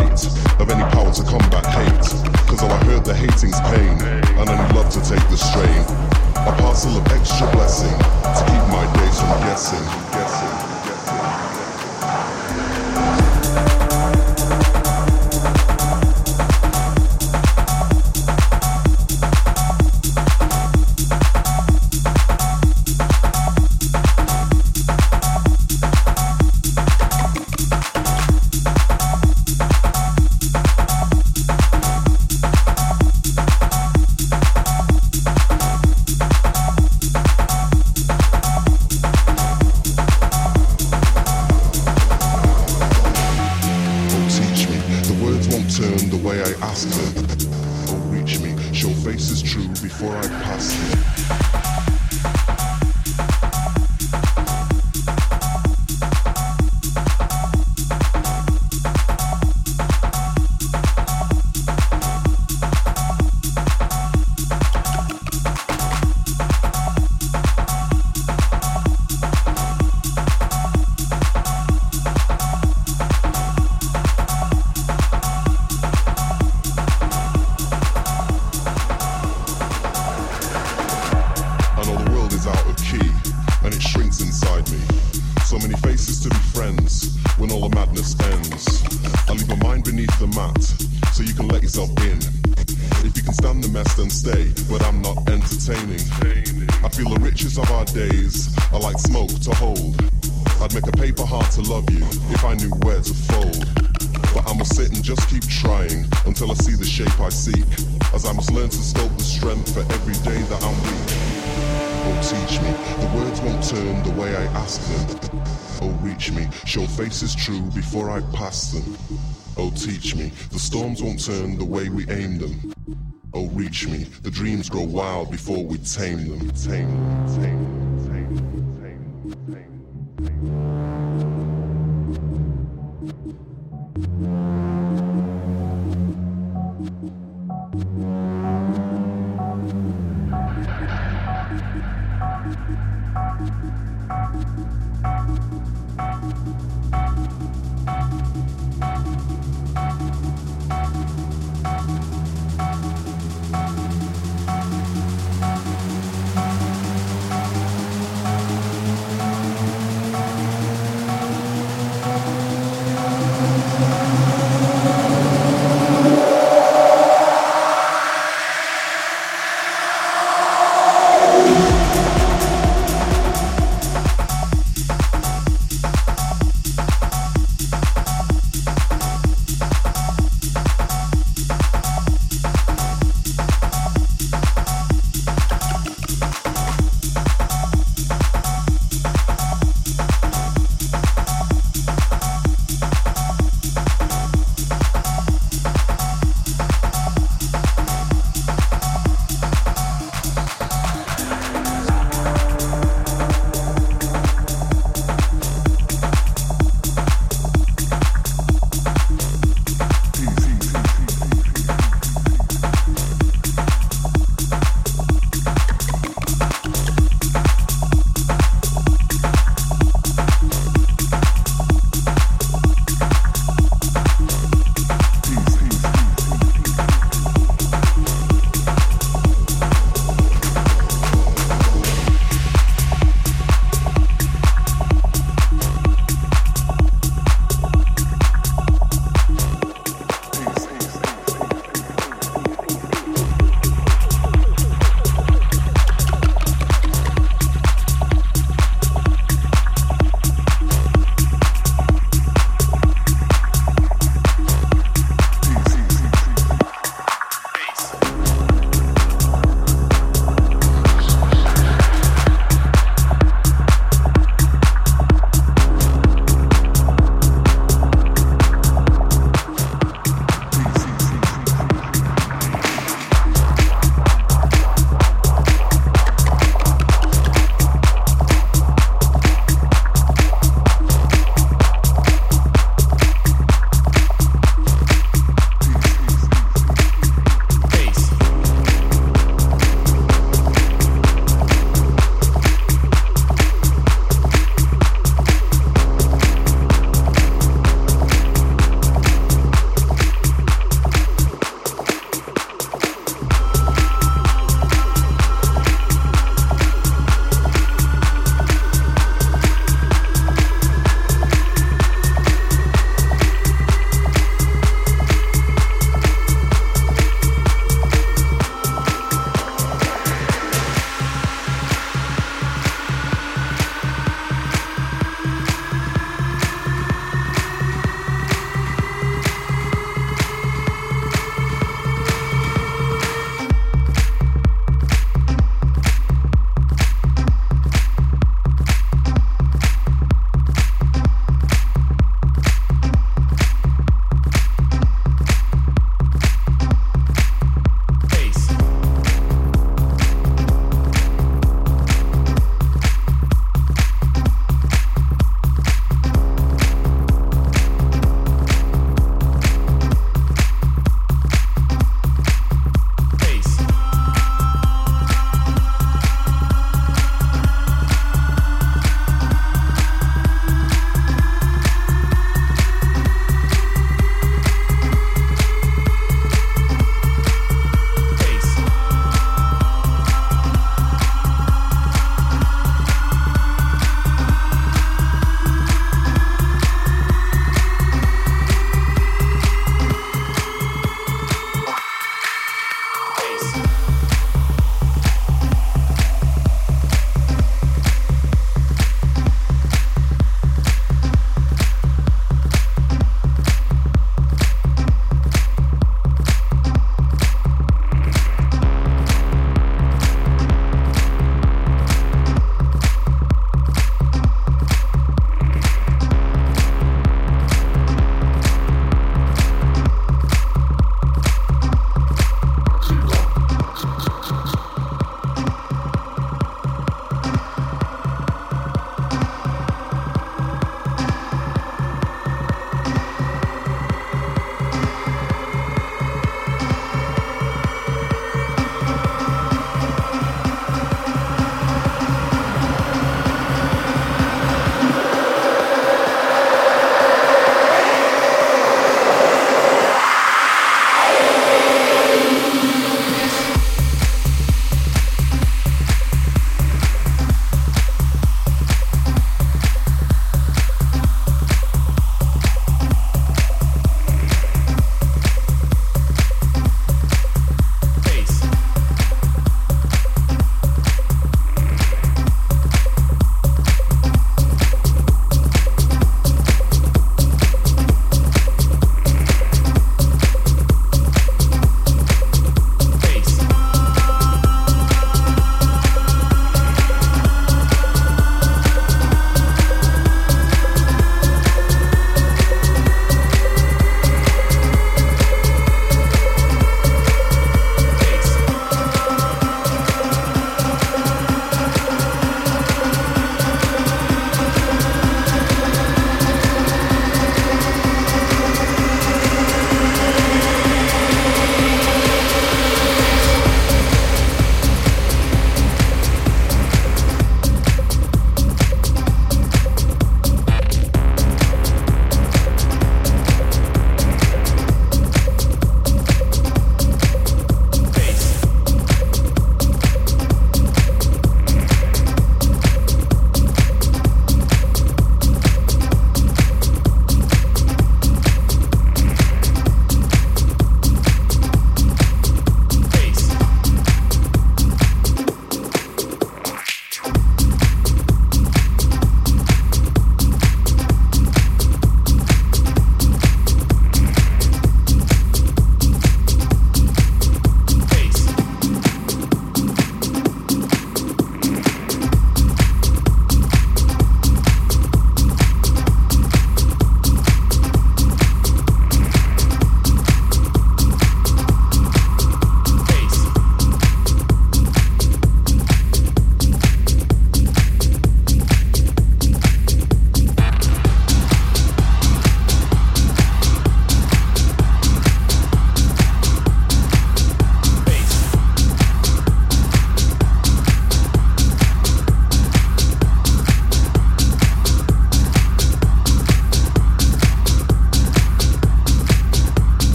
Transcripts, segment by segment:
of any power to combat hate. Cause all I heard the hating's pain, and I love to take the strain. A parcel of extra blessing to keep my days from guessing. guessing. turn the way we aim them. Oh, reach me. The dreams grow wild before we tame them. Tame them. Tame them.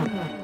嗯。嗯